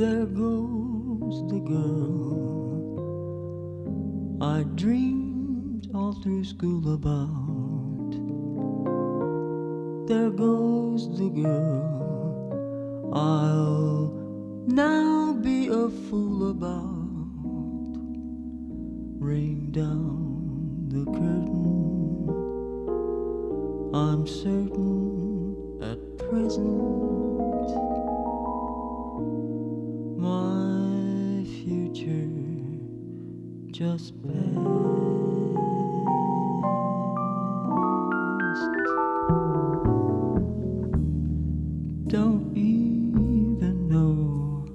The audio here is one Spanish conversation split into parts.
There goes the girl I dreamed all through school about. There goes the girl I'll now be a fool about. Ring down the curtain. I'm certain at present just passed. Don't even know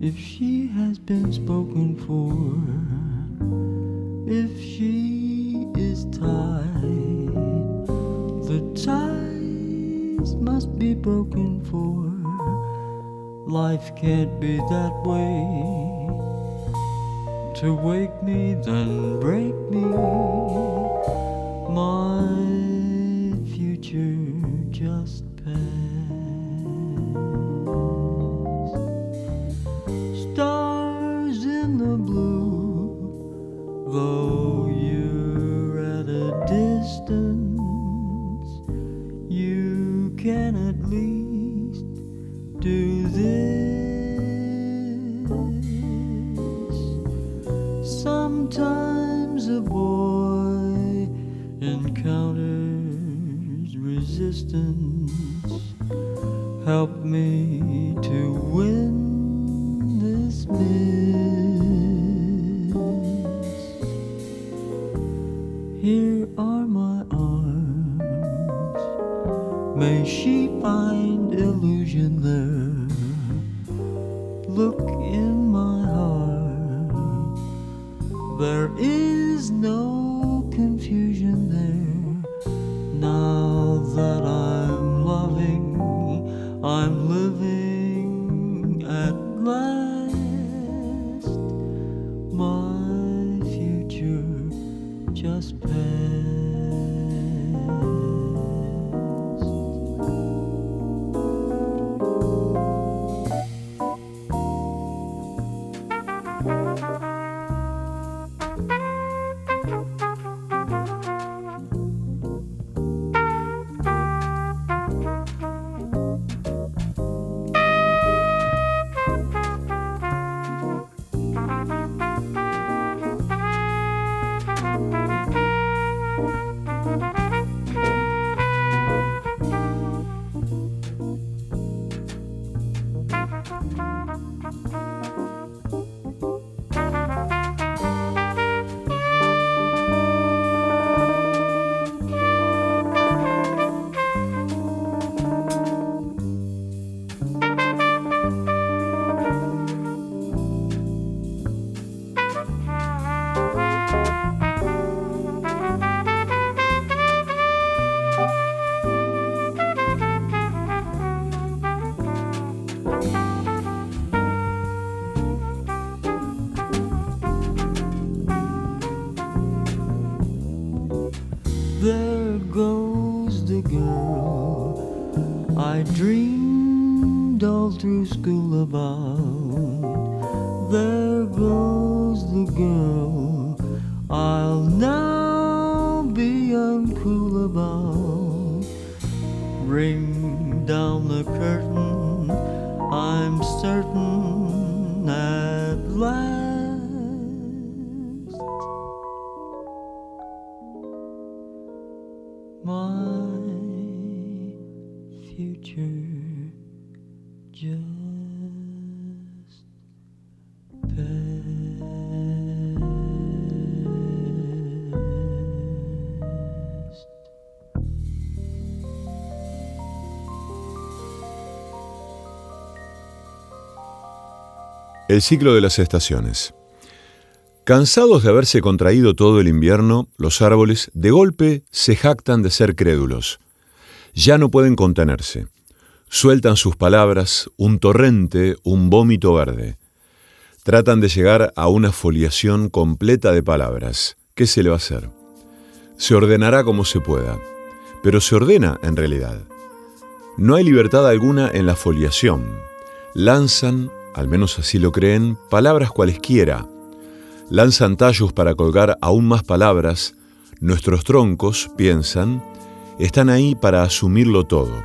if she has been spoken for, if she is tied. The ties must be broken for. Life can't be that way. To wake me, then resistance. Help me to win this miss. El ciclo de las estaciones. Cansados de haberse contraído todo el invierno, los árboles de golpe se jactan de ser crédulos. Ya no pueden contenerse. Sueltan sus palabras, un torrente, un vómito verde. Tratan de llegar a una foliación completa de palabras. ¿Qué se le va a hacer? Se ordenará como se pueda, pero se ordena en realidad. No hay libertad alguna en la foliación. lanzan, al menos así lo creen, palabras cualesquiera. Lanzan tallos para colgar aún más palabras. Nuestros troncos, piensan, están ahí para asumirlo todo.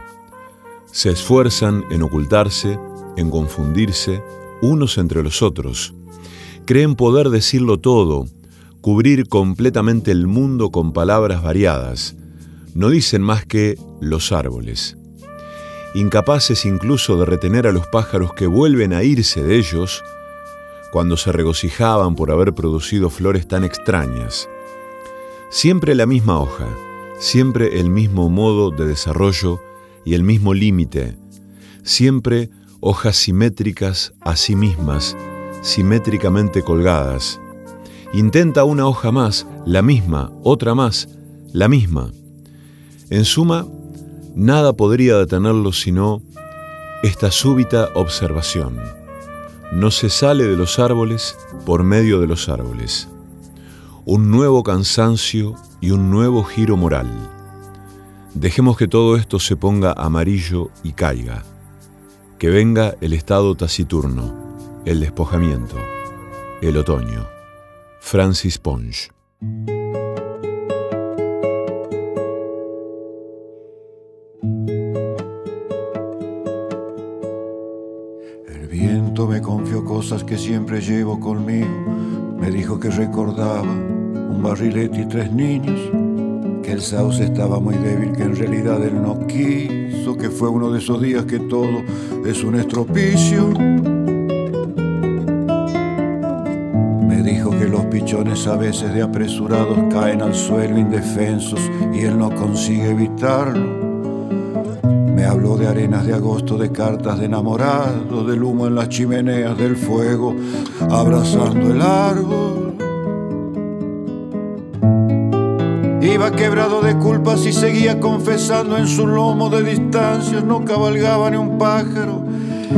Se esfuerzan en ocultarse, en confundirse, unos entre los otros. Creen poder decirlo todo, cubrir completamente el mundo con palabras variadas. No dicen más que los árboles. Incapaces incluso de retener a los pájaros que vuelven a irse de ellos cuando se regocijaban por haber producido flores tan extrañas. Siempre la misma hoja, siempre el mismo modo de desarrollo y el mismo límite, siempre hojas simétricas a sí mismas, simétricamente colgadas. Intenta una hoja más, la misma, otra más, la misma. En suma, nada podría detenerlo sino esta súbita observación. No se sale de los árboles por medio de los árboles. Un nuevo cansancio y un nuevo giro moral. Dejemos que todo esto se ponga amarillo y caiga. Que venga el estado taciturno, el despojamiento, el otoño. Francis Ponge. Me confió cosas que siempre llevo conmigo. Me dijo que recordaba un barrilete y tres niños que el sauce estaba muy débil, que en realidad él no quiso, que fue uno de esos días que todo es un estropicio. Me dijo que los pichones a veces de apresurados caen al suelo indefensos y él no consigue evitarlo. Me habló de arenas de agosto, de cartas de enamorado, del humo en las chimeneas, del fuego abrazando el árbol. Iba quebrado de culpas y seguía confesando en su lomo de distancias, no cabalgaba ni un pájaro.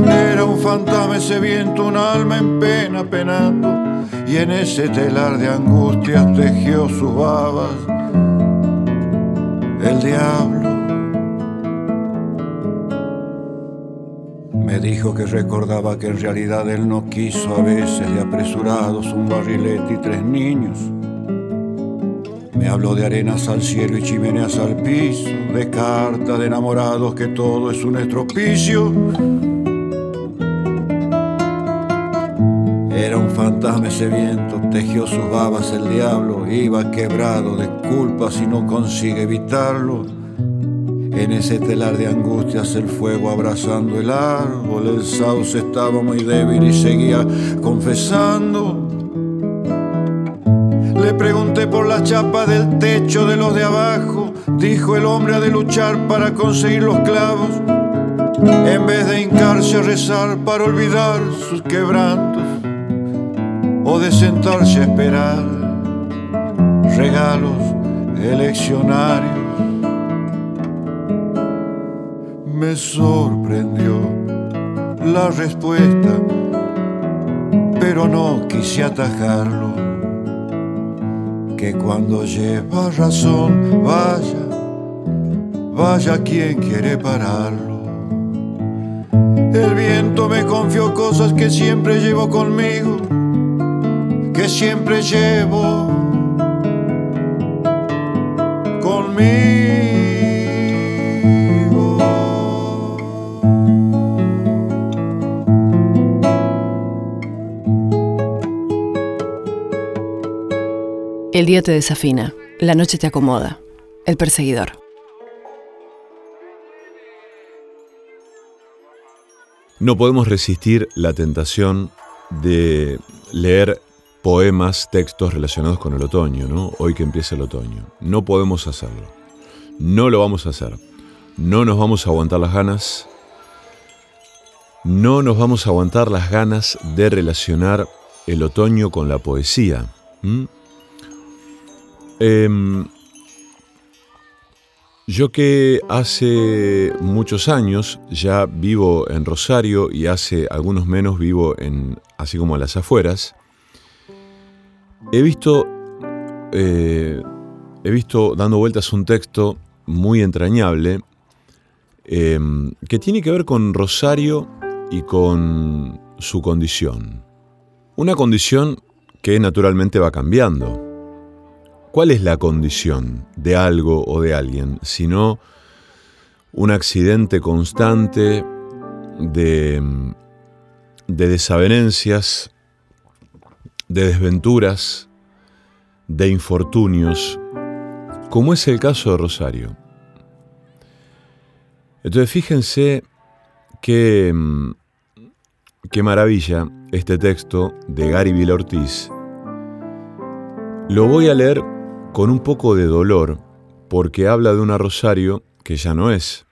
Era un fantasma ese viento, un alma en pena penando, y en ese telar de angustias tejió sus babas el diablo. Dijo que recordaba que en realidad él no quiso a veces de apresurados un barrilete y tres niños. Me habló de arenas al cielo y chimeneas al piso, de cartas de enamorados que todo es un estropicio. Era un fantasma ese viento, tejió sus babas el diablo, iba quebrado de culpas y no consigue evitarlo. En ese telar de angustias el fuego abrazando el árbol, el sauce estaba muy débil y seguía confesando. Le pregunté por la chapa del techo de los de abajo, dijo el hombre ha de luchar para conseguir los clavos, en vez de hincarse a rezar para olvidar sus quebrantos, o de sentarse a esperar regalos eleccionarios me sorprendió la respuesta, pero no quise atajarlo. Que cuando lleva razón, vaya, vaya quien quiere pararlo. El viento me confió cosas que siempre llevo conmigo, que siempre llevo conmigo. El día te desafina, la noche te acomoda. El perseguidor. No podemos resistir la tentación de leer poemas, textos relacionados con el otoño, ¿no? Hoy que empieza el otoño. No podemos hacerlo. No lo vamos a hacer. No nos vamos a aguantar las ganas. No nos vamos a aguantar las ganas de relacionar el otoño con la poesía. Em, yo que hace muchos años ya vivo en Rosario y hace algunos menos vivo en, así como a las afueras, he visto, eh, he visto dando vueltas un texto muy entrañable em, que tiene que ver con Rosario y con su condición. Una condición que naturalmente va cambiando. ¿Cuál es la condición de algo o de alguien? Sino un accidente constante de, de desavenencias, de desventuras, de infortunios, como es el caso de Rosario. Entonces fíjense qué, qué maravilla este texto de Gary Vila Ortiz. Lo voy a leer con un poco de dolor porque habla de una Rosario que ya no es.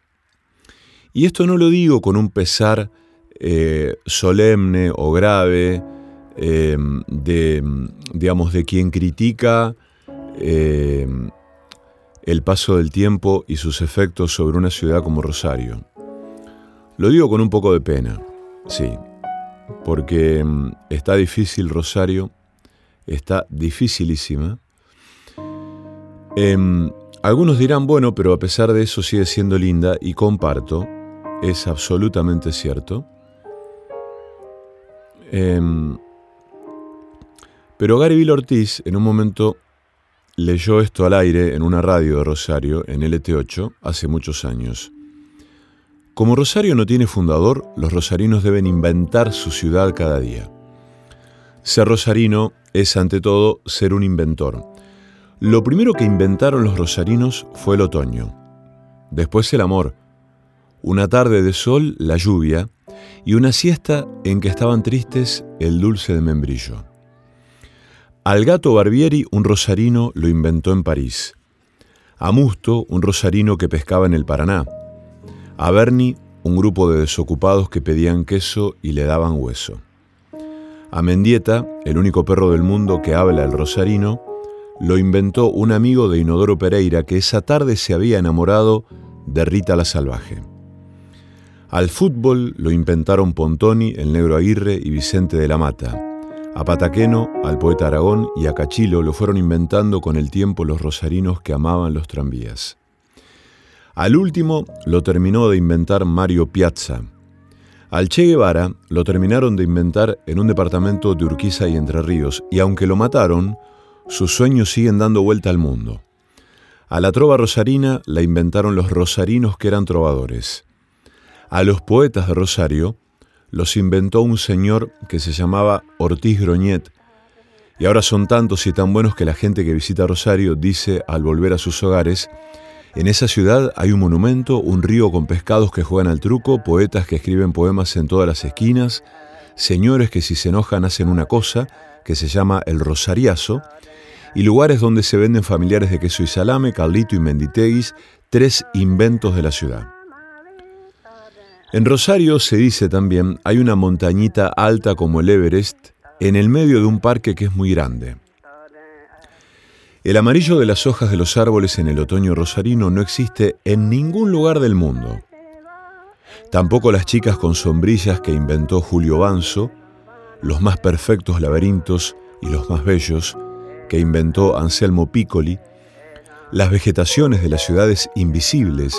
Y esto no lo digo con un pesar eh, solemne o grave eh, de, digamos, de quien critica eh, el paso del tiempo y sus efectos sobre una ciudad como Rosario. Lo digo con un poco de pena, sí, porque mm, está difícil Rosario, está dificilísima. Em, algunos dirán, bueno, pero a pesar de eso sigue siendo linda y comparto, es absolutamente cierto. Em, pero Gary Bill Ortiz en un momento leyó esto al aire en una radio de Rosario, en LT8, hace muchos años. Como Rosario no tiene fundador, los rosarinos deben inventar su ciudad cada día. Ser rosarino es ante todo ser un inventor. Lo primero que inventaron los rosarinos fue el otoño, después el amor, una tarde de sol la lluvia y una siesta en que estaban tristes el dulce de membrillo. Al gato Barbieri un rosarino lo inventó en París. A Musto un rosarino que pescaba en el Paraná. A Bernie un grupo de desocupados que pedían queso y le daban hueso. A Mendieta, el único perro del mundo que habla el rosarino, lo inventó un amigo de Inodoro Pereira que esa tarde se había enamorado de Rita la Salvaje. Al fútbol lo inventaron Pontoni, el negro Aguirre y Vicente de la Mata. A Pataqueno, al poeta Aragón y a Cachilo lo fueron inventando con el tiempo los rosarinos que amaban los tranvías. Al último lo terminó de inventar Mario Piazza. Al Che Guevara lo terminaron de inventar en un departamento de Urquiza y Entre Ríos, y aunque lo mataron, sus sueños siguen dando vuelta al mundo. A la trova rosarina la inventaron los rosarinos que eran trovadores. A los poetas de Rosario los inventó un señor que se llamaba Ortiz Groñet, y ahora son tantos y tan buenos que la gente que visita Rosario dice al volver a sus hogares, en esa ciudad hay un monumento, un río con pescados que juegan al truco, poetas que escriben poemas en todas las esquinas, señores que si se enojan hacen una cosa que se llama el rosariazo, y lugares donde se venden familiares de queso y salame, Carlito y Menditeguis, tres inventos de la ciudad. En Rosario se dice también, hay una montañita alta como el Everest en el medio de un parque que es muy grande. El amarillo de las hojas de los árboles en el otoño rosarino no existe en ningún lugar del mundo. Tampoco las chicas con sombrillas que inventó Julio Banzo, los más perfectos laberintos y los más bellos que inventó Anselmo Piccoli, las vegetaciones de las ciudades invisibles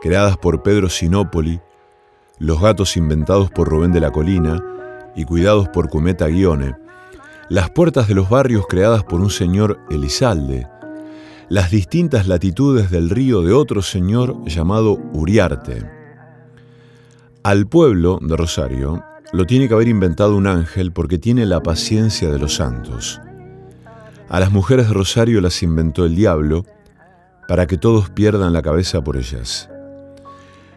creadas por Pedro Sinopoli, los gatos inventados por Rubén de la Colina y cuidados por Cumeta Guione, las puertas de los barrios creadas por un señor Elizalde, las distintas latitudes del río de otro señor llamado Uriarte. Al pueblo de Rosario lo tiene que haber inventado un ángel porque tiene la paciencia de los santos. A las mujeres de Rosario las inventó el diablo para que todos pierdan la cabeza por ellas.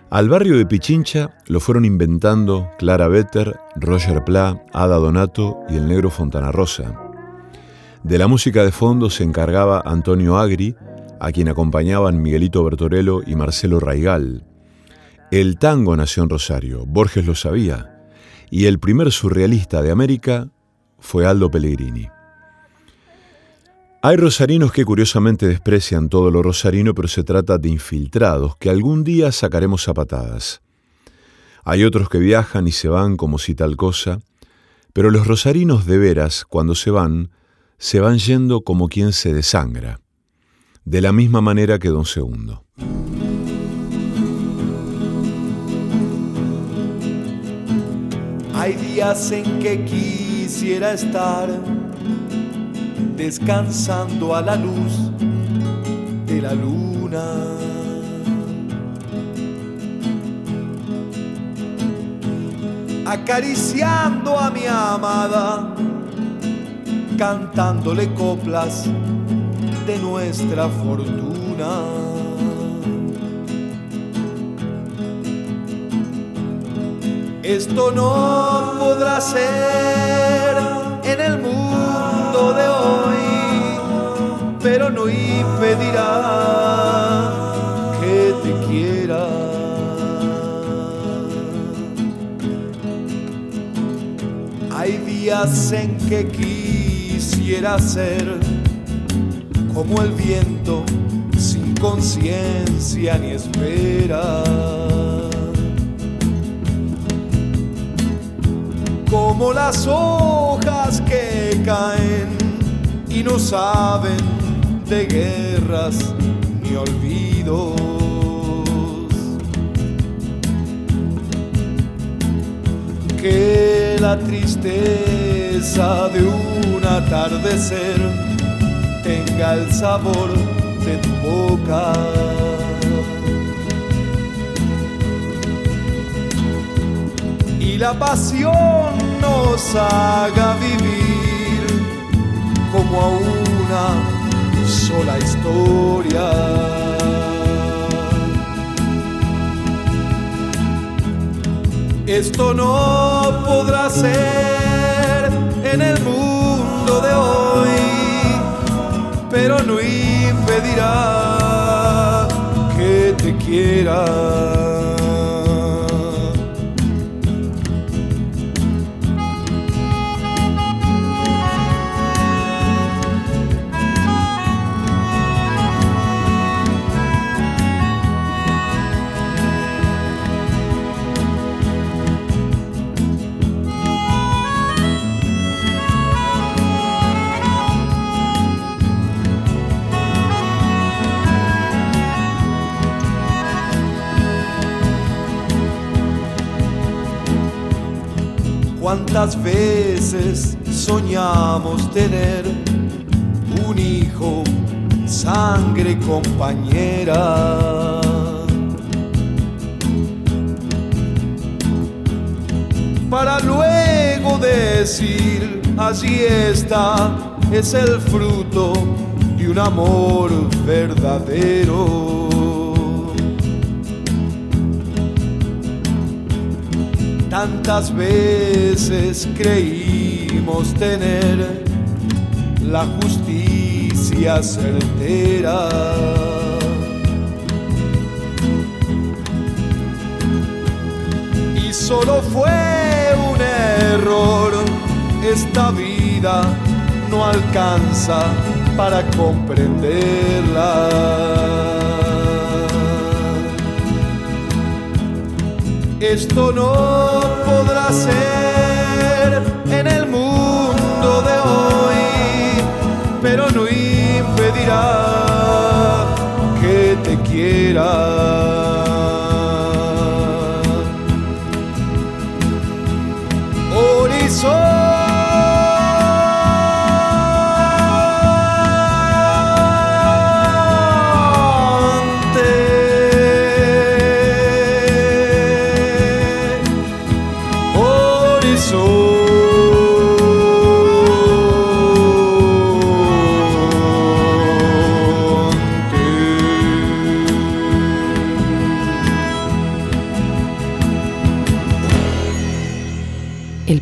Al barrio de Pichincha lo fueron inventando Clara Vetter, Roger Pla, Ada Donato y el negro Fontana Rosa. De la música de fondo se encargaba Antonio Agri, a quien acompañaban Miguelito Bertorello y Marcelo Raigal. El tango nació en Rosario, Borges lo sabía, y el primer surrealista de América fue Aldo Pellegrini. Hay rosarinos que curiosamente desprecian todo lo rosarino, pero se trata de infiltrados que algún día sacaremos a patadas. Hay otros que viajan y se van como si tal cosa, pero los rosarinos de veras, cuando se van, se van yendo como quien se desangra, de la misma manera que don Segundo. Hay días en que quisiera estar descansando a la luz de la luna. Acariciando a mi amada, cantándole coplas de nuestra fortuna. Esto no podrá ser en el mundo de hoy, pero no impedirá que te quiera. Hay días en que quisiera ser como el viento sin conciencia ni espera. Como las hojas que caen y no saben de guerras ni olvidos. Que la tristeza de un atardecer tenga el sabor de tu boca. Y la pasión nos haga vivir como a una sola historia. Esto no podrá ser en el mundo de hoy pero no impedirá que te quiera. ¿Cuántas veces soñamos tener un hijo, sangre compañera? Para luego decir, allí está, es el fruto de un amor verdadero. Tantas veces creímos tener la justicia certera. Y solo fue un error, esta vida no alcanza para comprenderla. Esto no podrá ser en el mundo de hoy, pero no impedirá que te quiera.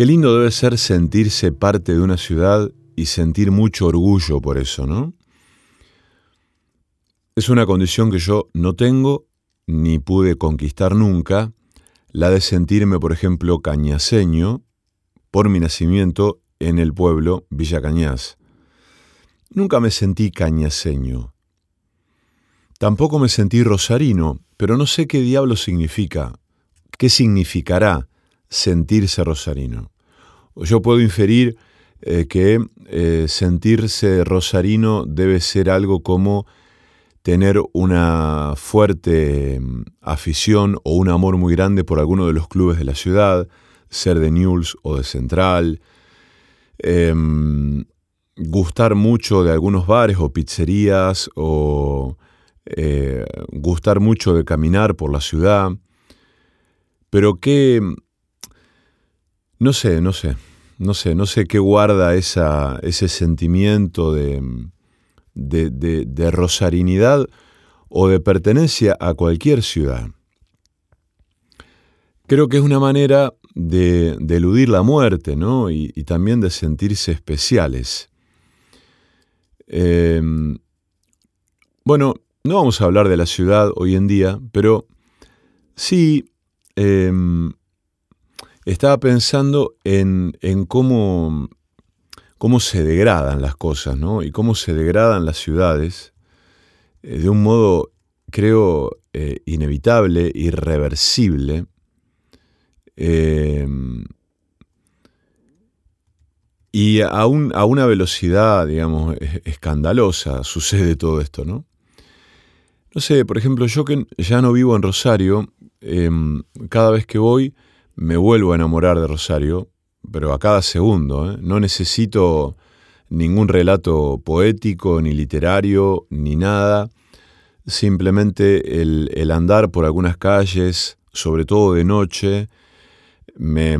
Qué lindo debe ser sentirse parte de una ciudad y sentir mucho orgullo por eso, ¿no? Es una condición que yo no tengo ni pude conquistar nunca, la de sentirme, por ejemplo, cañaseño por mi nacimiento en el pueblo Villa Cañas. Nunca me sentí cañaseño. Tampoco me sentí rosarino, pero no sé qué diablo significa, qué significará sentirse rosarino. Yo puedo inferir eh, que eh, sentirse rosarino debe ser algo como tener una fuerte mm, afición o un amor muy grande por alguno de los clubes de la ciudad, ser de Newell's o de Central, em, gustar mucho de algunos bares o pizzerías o eh, gustar mucho de caminar por la ciudad, pero que, no sé, no sé, no sé, no sé qué guarda ese sentimiento de, de, de, rosarinidad o de pertenencia a cualquier ciudad. Creo que es una manera de, eludir la muerte, ¿no? Y, también de sentirse especiales. Em, bueno, no vamos a hablar de la ciudad hoy en día, pero sí em, estaba pensando en, cómo, cómo, se degradan las cosas, ¿no? Y cómo se degradan las ciudades eh, de un modo, creo, eh, inevitable, irreversible, Em, y a, a, una velocidad, digamos, escandalosa sucede todo esto, ¿no? No sé, por ejemplo, yo que ya no vivo en Rosario, em, cada vez que voy me vuelvo a enamorar de Rosario, pero a cada segundo. ¿eh? No necesito ningún relato poético, ni literario, ni nada. Simplemente el, el andar por algunas calles, sobre todo de noche, me,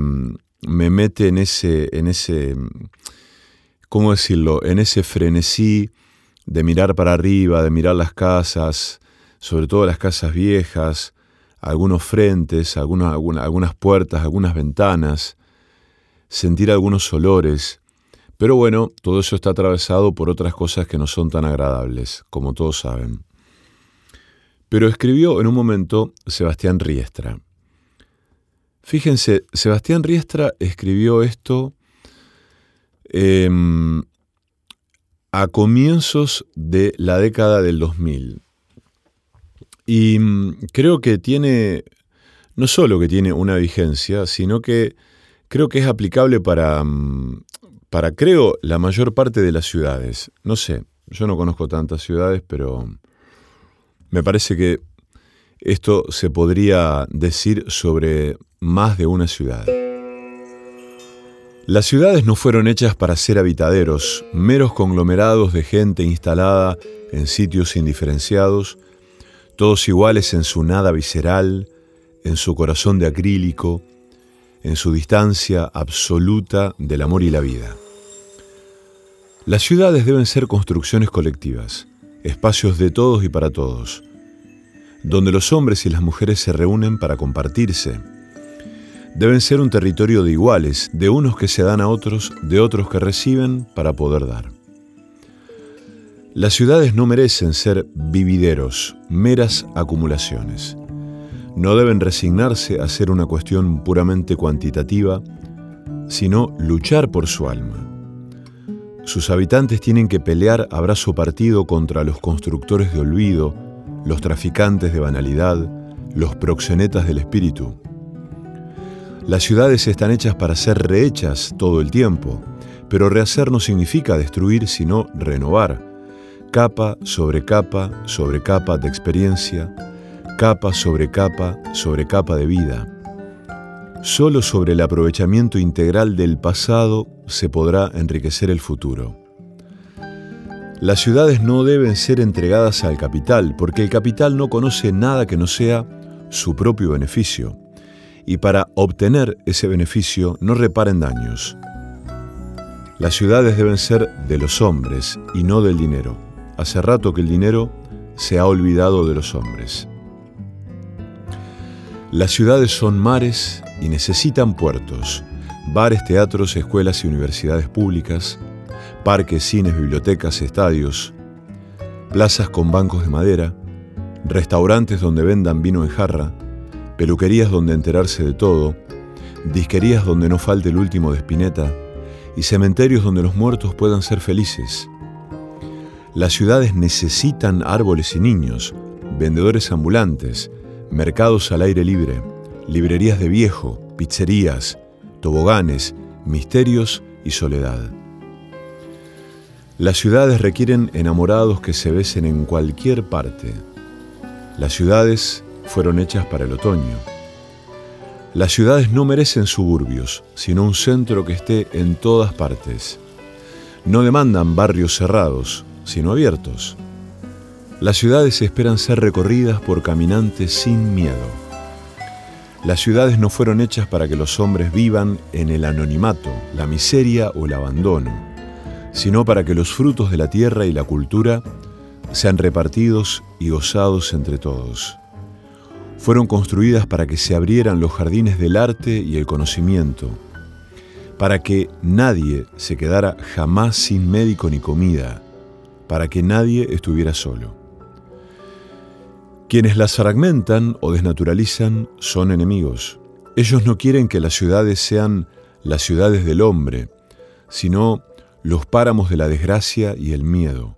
mete en ese, en ese, ¿cómo decirlo? En ese frenesí de mirar para arriba, de mirar las casas, sobre todo las casas viejas, algunos frentes, algunas, puertas, algunas ventanas, sentir algunos olores. Pero bueno, todo eso está atravesado por otras cosas que no son tan agradables, como todos saben. Pero escribió en un momento Sebastián Riestra. Fíjense, Sebastián Riestra escribió esto em, a comienzos de la década del 2000. Y mm, creo que tiene, no solo que tiene una vigencia, sino que creo que es aplicable para, mm, para, creo, la mayor parte de las ciudades. No sé, yo no conozco tantas ciudades, pero me parece que esto se podría decir sobre más de una ciudad. Las ciudades no fueron hechas para ser habitaderos, meros conglomerados de gente instalada en sitios indiferenciados, todos iguales en su nada visceral, en su corazón de acrílico, en su distancia absoluta del amor y la vida. Las ciudades deben ser construcciones colectivas, espacios de todos y para todos, donde los hombres y las mujeres se reúnen para compartirse. Deben ser un territorio de iguales, de unos que se dan a otros, de otros que reciben para poder dar. Las ciudades no merecen ser vivideros, meras acumulaciones. No deben resignarse a ser una cuestión puramente cuantitativa, sino luchar por su alma. Sus habitantes tienen que pelear a brazo partido contra los constructores de olvido, los traficantes de banalidad, los proxenetas del espíritu. Las ciudades están hechas para ser rehechas todo el tiempo, pero rehacer no significa destruir, sino renovar. Capa sobre capa sobre capa de experiencia, capa sobre capa sobre capa de vida. Solo sobre el aprovechamiento integral del pasado se podrá enriquecer el futuro. Las ciudades no deben ser entregadas al capital, porque el capital no conoce nada que no sea su propio beneficio, y para obtener ese beneficio no reparen daños. Las ciudades deben ser de los hombres y no del dinero. Hace rato que el dinero se ha olvidado de los hombres. Las ciudades son mares y necesitan puertos, bares, teatros, escuelas y universidades públicas, parques, cines, bibliotecas, estadios, plazas con bancos de madera, restaurantes donde vendan vino en jarra, peluquerías donde enterarse de todo, disquerías donde no falte el último de Spinetta y cementerios donde los muertos puedan ser felices. Las ciudades necesitan árboles y niños, vendedores ambulantes, mercados al aire libre, librerías de viejo, pizzerías, toboganes, misterios y soledad. Las ciudades requieren enamorados que se besen en cualquier parte. Las ciudades fueron hechas para el otoño. Las ciudades no merecen suburbios, sino un centro que esté en todas partes. No demandan barrios cerrados, sino abiertos. Las ciudades esperan ser recorridas por caminantes sin miedo. Las ciudades no fueron hechas para que los hombres vivan en el anonimato, la miseria o el abandono, sino para que los frutos de la tierra y la cultura sean repartidos y gozados entre todos. Fueron construidas para que se abrieran los jardines del arte y el conocimiento, para que nadie se quedara jamás sin médico ni comida, para que nadie estuviera solo. Quienes las fragmentan o desnaturalizan son enemigos. Ellos no quieren que las ciudades sean las ciudades del hombre, sino los páramos de la desgracia y el miedo.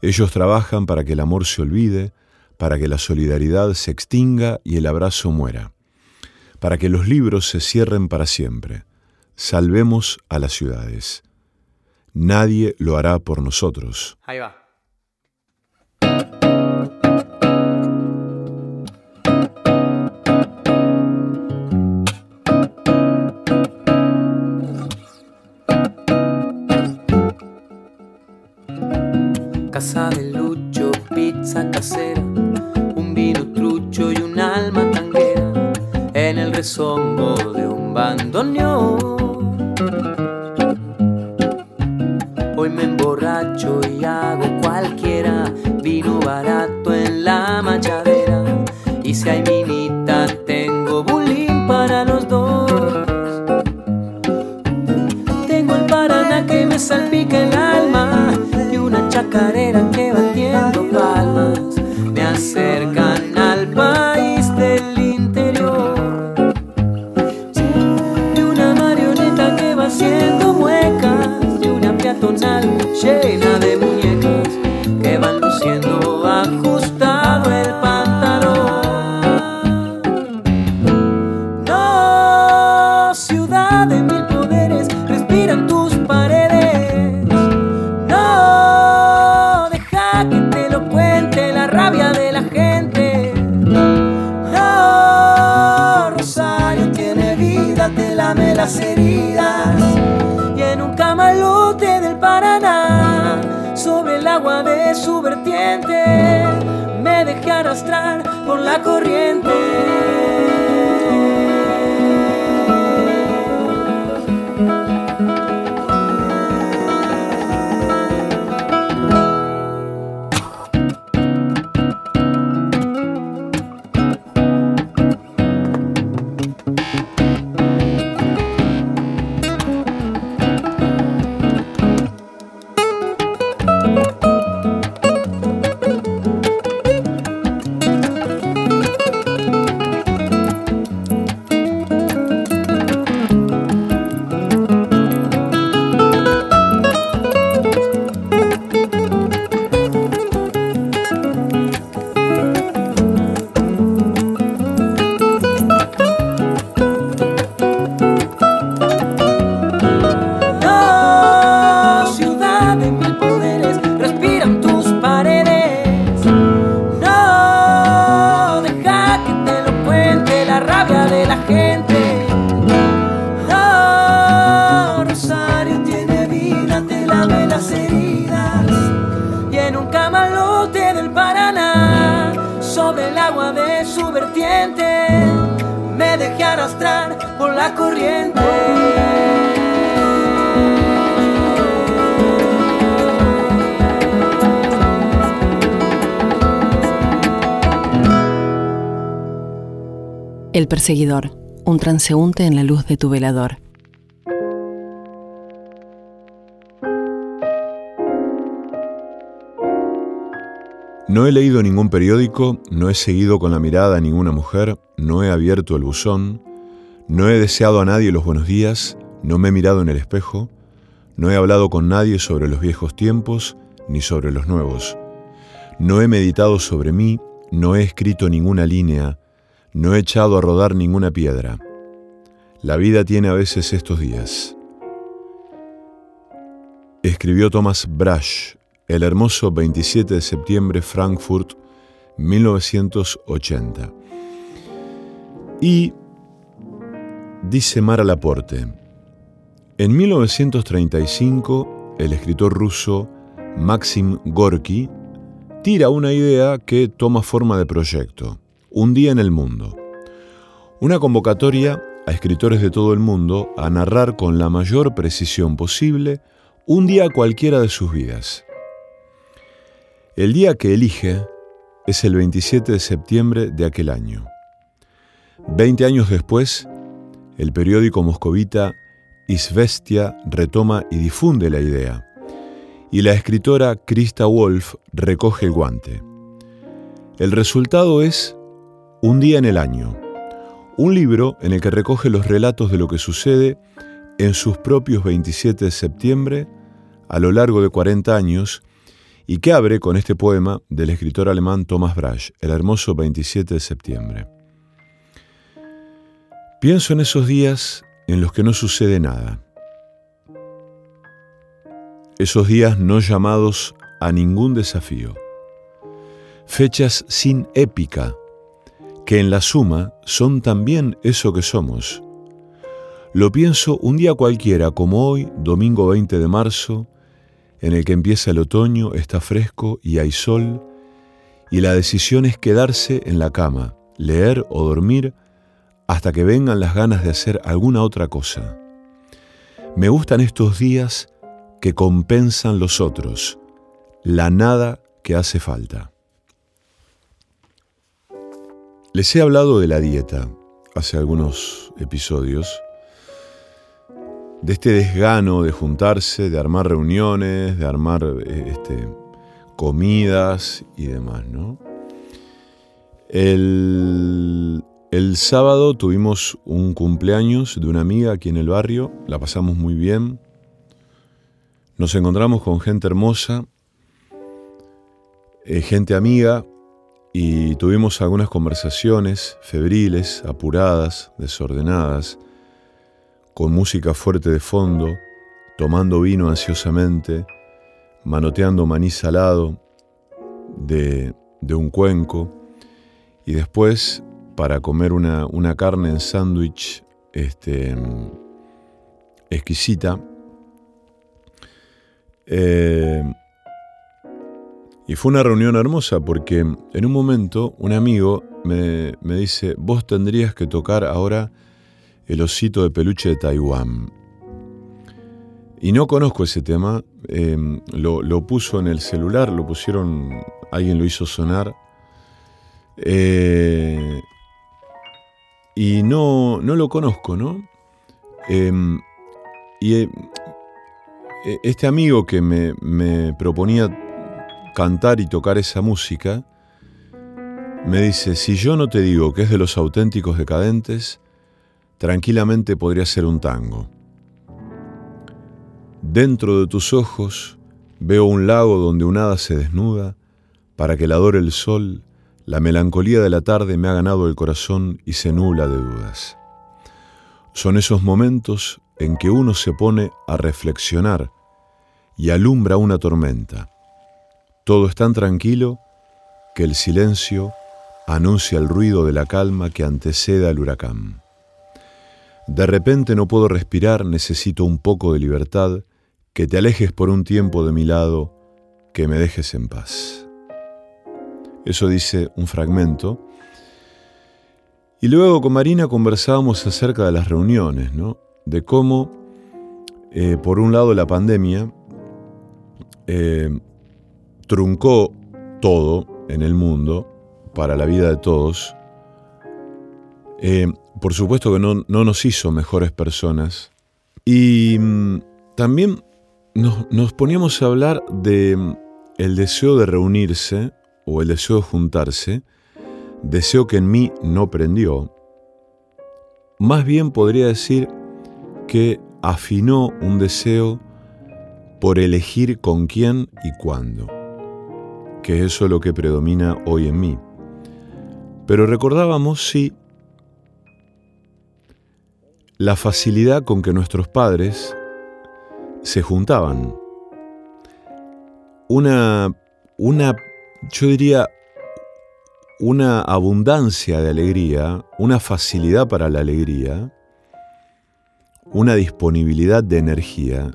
Ellos trabajan para que el amor se olvide, para que la solidaridad se extinga y el abrazo muera, para que los libros se cierren para siempre. Salvemos a las ciudades. Nadie lo hará por nosotros. Ahí va. Casa de Lucho, pizza casera, un vino trucho y un alma tanguera en el rezongo de un bandoneón. Y hago cualquiera, vino barato en la machadera y si hay minita tengo bullying para los dos. Tengo el Paraná que me salpica el corriente. perseguidor, un transeúnte en la luz de tu velador. No he leído ningún periódico, no he seguido con la mirada a ninguna mujer, no he abierto el buzón, no he deseado a nadie los buenos días, no me he mirado en el espejo, no he hablado con nadie sobre los viejos tiempos ni sobre los nuevos. No he meditado sobre mí, no he escrito ninguna línea, no he echado a rodar ninguna piedra. La vida tiene a veces estos días. Escribió Thomas Brash el hermoso 27 de septiembre, Frankfurt, 1980. Y dice Mara Laporte, en 1935 el escritor ruso Maxim Gorky tira una idea que toma forma de proyecto, Un día en el mundo. Una convocatoria a escritores de todo el mundo a narrar con la mayor precisión posible un día cualquiera de sus vidas. El día que elige es el 27 de septiembre de aquel año. Veinte años después, el periódico moscovita Isvestia retoma y difunde la idea, y la escritora Krista Wolf recoge el guante. El resultado es Un día en el año, un libro en el que recoge los relatos de lo que sucede en sus propios 27 de septiembre a lo largo de 40 años y que abre con este poema del escritor alemán Thomas Brasch, El hermoso 27 de septiembre. Pienso en esos días en los que no sucede nada. Esos días no llamados a ningún desafío. Fechas sin épica, que en la suma son también eso que somos. Lo pienso un día cualquiera como hoy, domingo 20 de marzo, en el que empieza el otoño, está fresco y hay sol, y la decisión es quedarse en la cama, leer o dormir hasta que vengan las ganas de hacer alguna otra cosa. Me gustan estos días que compensan los otros, la nada que hace falta. Les he hablado de la dieta hace algunos episodios de este desgano de juntarse, de armar reuniones, de armar eh, este, comidas y demás, ¿no? El, el sábado tuvimos un cumpleaños de una amiga aquí en el barrio, la pasamos muy bien, nos encontramos con gente hermosa, eh, gente amiga, y tuvimos algunas conversaciones febriles, apuradas, desordenadas, con música fuerte de fondo, tomando vino ansiosamente, manoteando maní salado de, un cuenco, y después para comer una, carne en sándwich este, exquisita. Eh, y fue una reunión hermosa porque en un momento un amigo me, me dice, vos tendrías que tocar ahora el osito de peluche de Taiwán. Y no conozco ese tema, em, lo, puso en el celular, lo pusieron, alguien lo hizo sonar. Eh, y no, no lo conozco, ¿no? Em, y eh, este amigo que me, me proponía cantar y tocar esa música, me dice, si yo no te digo que es de los auténticos decadentes, tranquilamente podría ser un tango. Dentro de tus ojos veo un lago donde un hada se desnuda para que la adore el sol, la melancolía de la tarde me ha ganado el corazón y se nula de dudas. Son esos momentos en que uno se pone a reflexionar y alumbra una tormenta. Todo es tan tranquilo que el silencio anuncia el ruido de la calma que antecede al huracán. De repente no puedo respirar, necesito un poco de libertad, que te alejes por un tiempo de mi lado, que me dejes en paz. Eso dice un fragmento. Y luego con Marina conversábamos acerca de las reuniones, ¿no? De cómo, eh, por un lado, la pandemia eh, truncó todo en el mundo para la vida de todos. Eh, por supuesto que no, nos hizo mejores personas. Y mm, también nos, poníamos a hablar de mm, el deseo de reunirse o el deseo de juntarse, deseo que en mí no prendió, más bien podría decir que afinó un deseo por elegir con quién y cuándo, que es eso lo que predomina hoy en mí. Pero recordábamos, sí, la facilidad con que nuestros padres se juntaban. Una, una, yo diría, una abundancia de alegría, una facilidad para la alegría, una disponibilidad de energía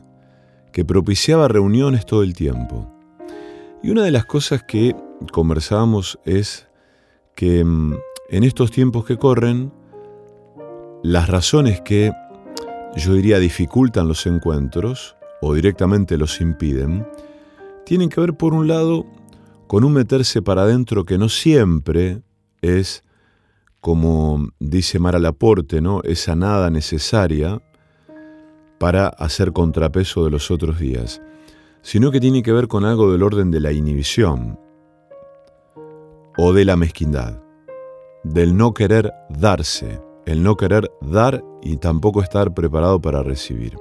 que propiciaba reuniones todo el tiempo. Y una de las cosas que conversábamos es que mm, en estos tiempos que corren, las razones que yo diría dificultan los encuentros o directamente los impiden, tienen que ver por un lado con un meterse para adentro que no siempre es, como dice Mara Laporte, ¿no? esa nada necesaria para hacer contrapeso de los otros días, sino que tiene que ver con algo del orden de la inhibición o de la mezquindad, del no querer darse, el no querer dar y tampoco estar preparado para recibir,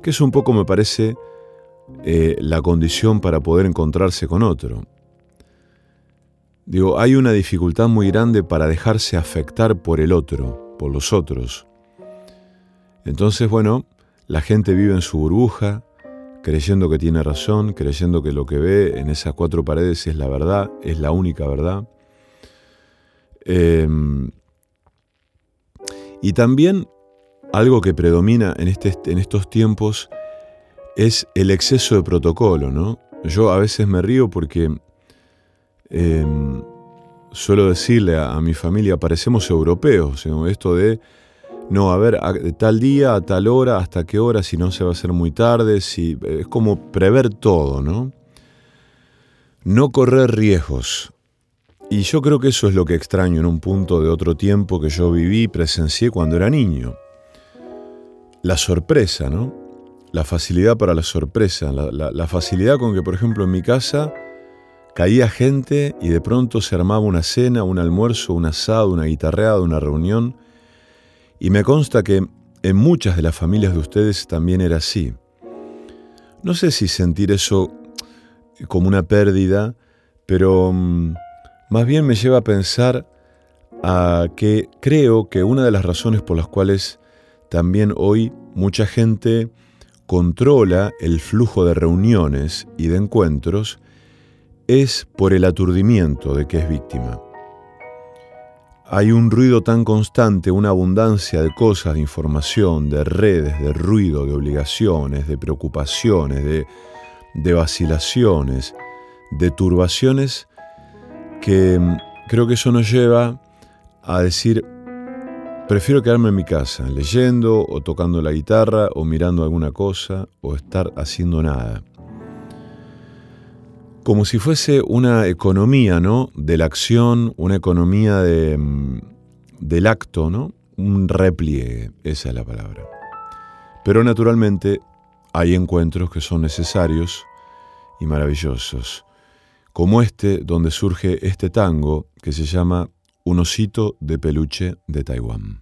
que es un poco, me parece, eh, la condición para poder encontrarse con otro. Digo, hay una dificultad muy grande para dejarse afectar por el otro, por los otros. Entonces, bueno, la gente vive en su burbuja, creyendo que tiene razón, creyendo que lo que ve en esas cuatro paredes es la verdad, es la única verdad. Em, y también algo que predomina en, este, en estos tiempos es el exceso de protocolo, ¿no? Yo a veces me río porque em, suelo decirle a, mi familia, parecemos europeos, esto de, no, a ver, tal día, a tal hora, hasta qué hora, si no se va a hacer muy tarde, si, es como prever todo, ¿no? No correr riesgos. Y yo creo que eso es lo que extraño en un punto de otro tiempo que yo viví y presencié cuando era niño. La sorpresa, ¿no? la facilidad para la sorpresa, la, facilidad con que, por ejemplo, en mi casa caía gente y de pronto se armaba una cena, un almuerzo, un asado, una guitarreada, una reunión. Y me consta que en muchas de las familias de ustedes también era así. No sé si sentir eso como una pérdida, pero mm, más bien me lleva a pensar a que creo que una de las razones por las cuales también hoy mucha gente controla el flujo de reuniones y de encuentros es por el aturdimiento de que es víctima. Hay un ruido tan constante, una abundancia de cosas, de información, de redes, de ruido, de obligaciones, de preocupaciones, de, de vacilaciones, de turbaciones, que mm, creo que eso nos lleva a decir, Prefiero quedarme en mi casa, leyendo o tocando la guitarra o mirando alguna cosa o estar haciendo nada. Como si fuese una economía, ¿no? De la acción, una economía de, mm, del acto, ¿no? Un repliegue, esa es la palabra. Pero naturalmente hay encuentros que son necesarios y maravillosos, como este donde surge este tango que se llama un osito de peluche de Taiwán.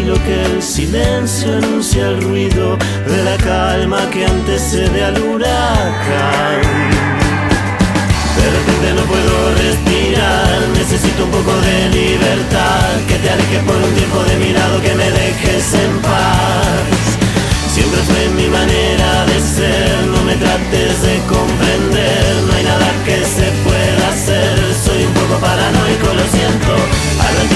tranquilo que el silencio anuncia el ruido de la calma que antecede al huracán. De repente no puedo respirar, necesito un poco de libertad, que te alejes por un tiempo de mi lado, que me dejes en paz. Siempre fue mi manera de ser, no me trates de comprender, no hay nada que se pueda hacer, soy un poco paranoico, lo siento,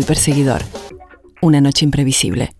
El perseguidor. Una noche imprevisible.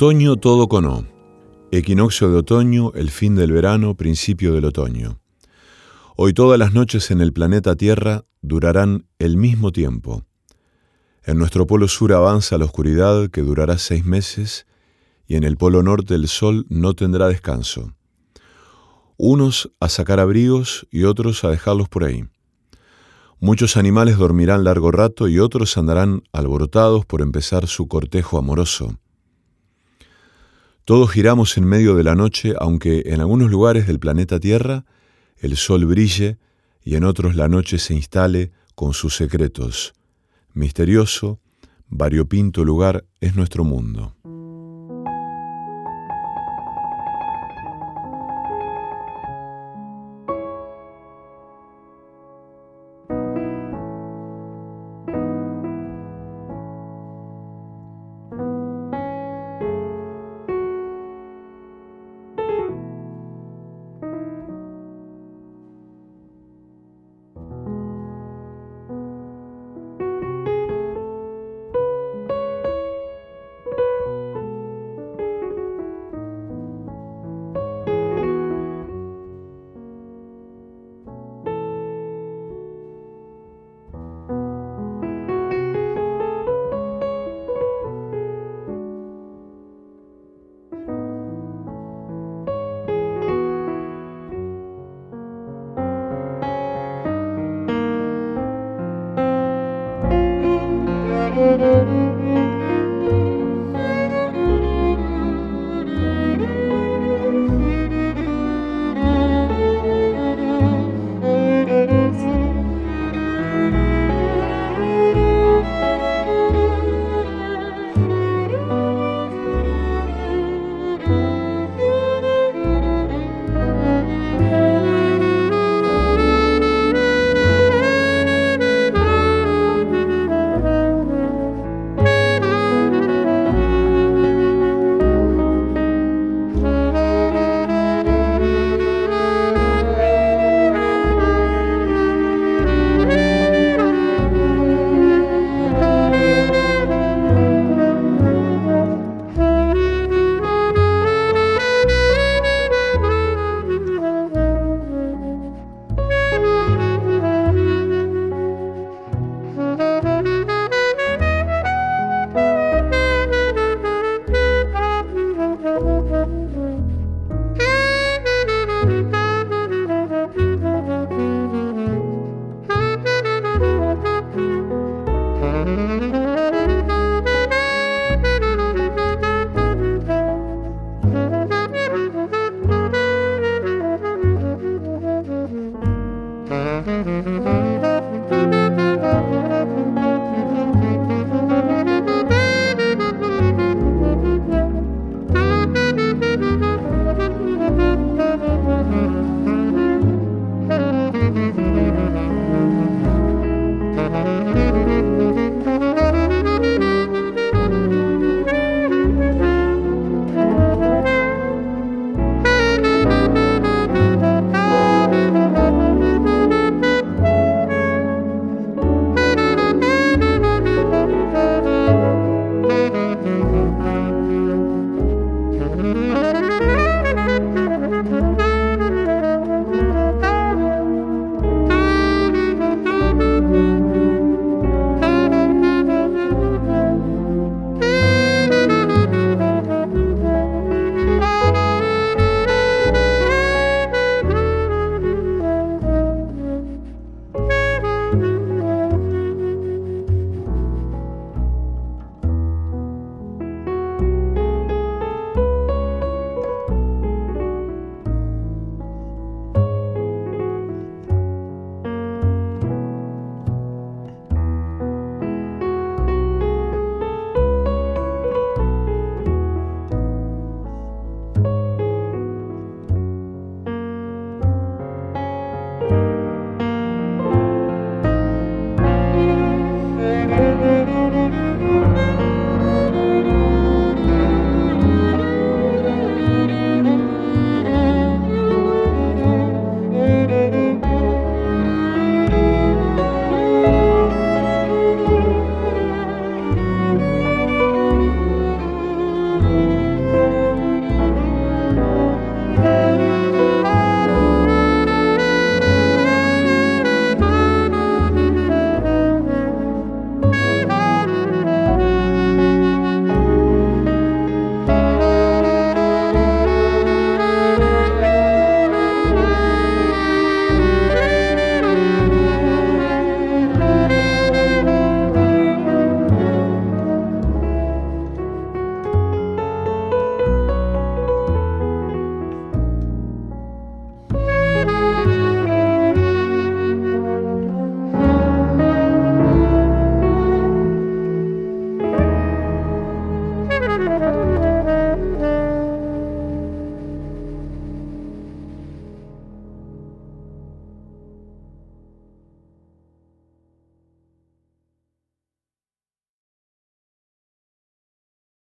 Otoño todo con O. Equinoccio de otoño, el fin del verano, principio del otoño. Hoy todas las noches en el planeta Tierra durarán el mismo tiempo. En nuestro polo sur avanza la oscuridad que durará seis meses y en el polo norte el sol no tendrá descanso. Unos a sacar abrigos y otros a dejarlos por ahí. Muchos animales dormirán largo rato y otros andarán alborotados por empezar su cortejo amoroso. Todos giramos en medio de la noche, aunque en algunos lugares del planeta Tierra el sol brille y en otros la noche se instale con sus secretos. Misterioso, variopinto lugar es nuestro mundo.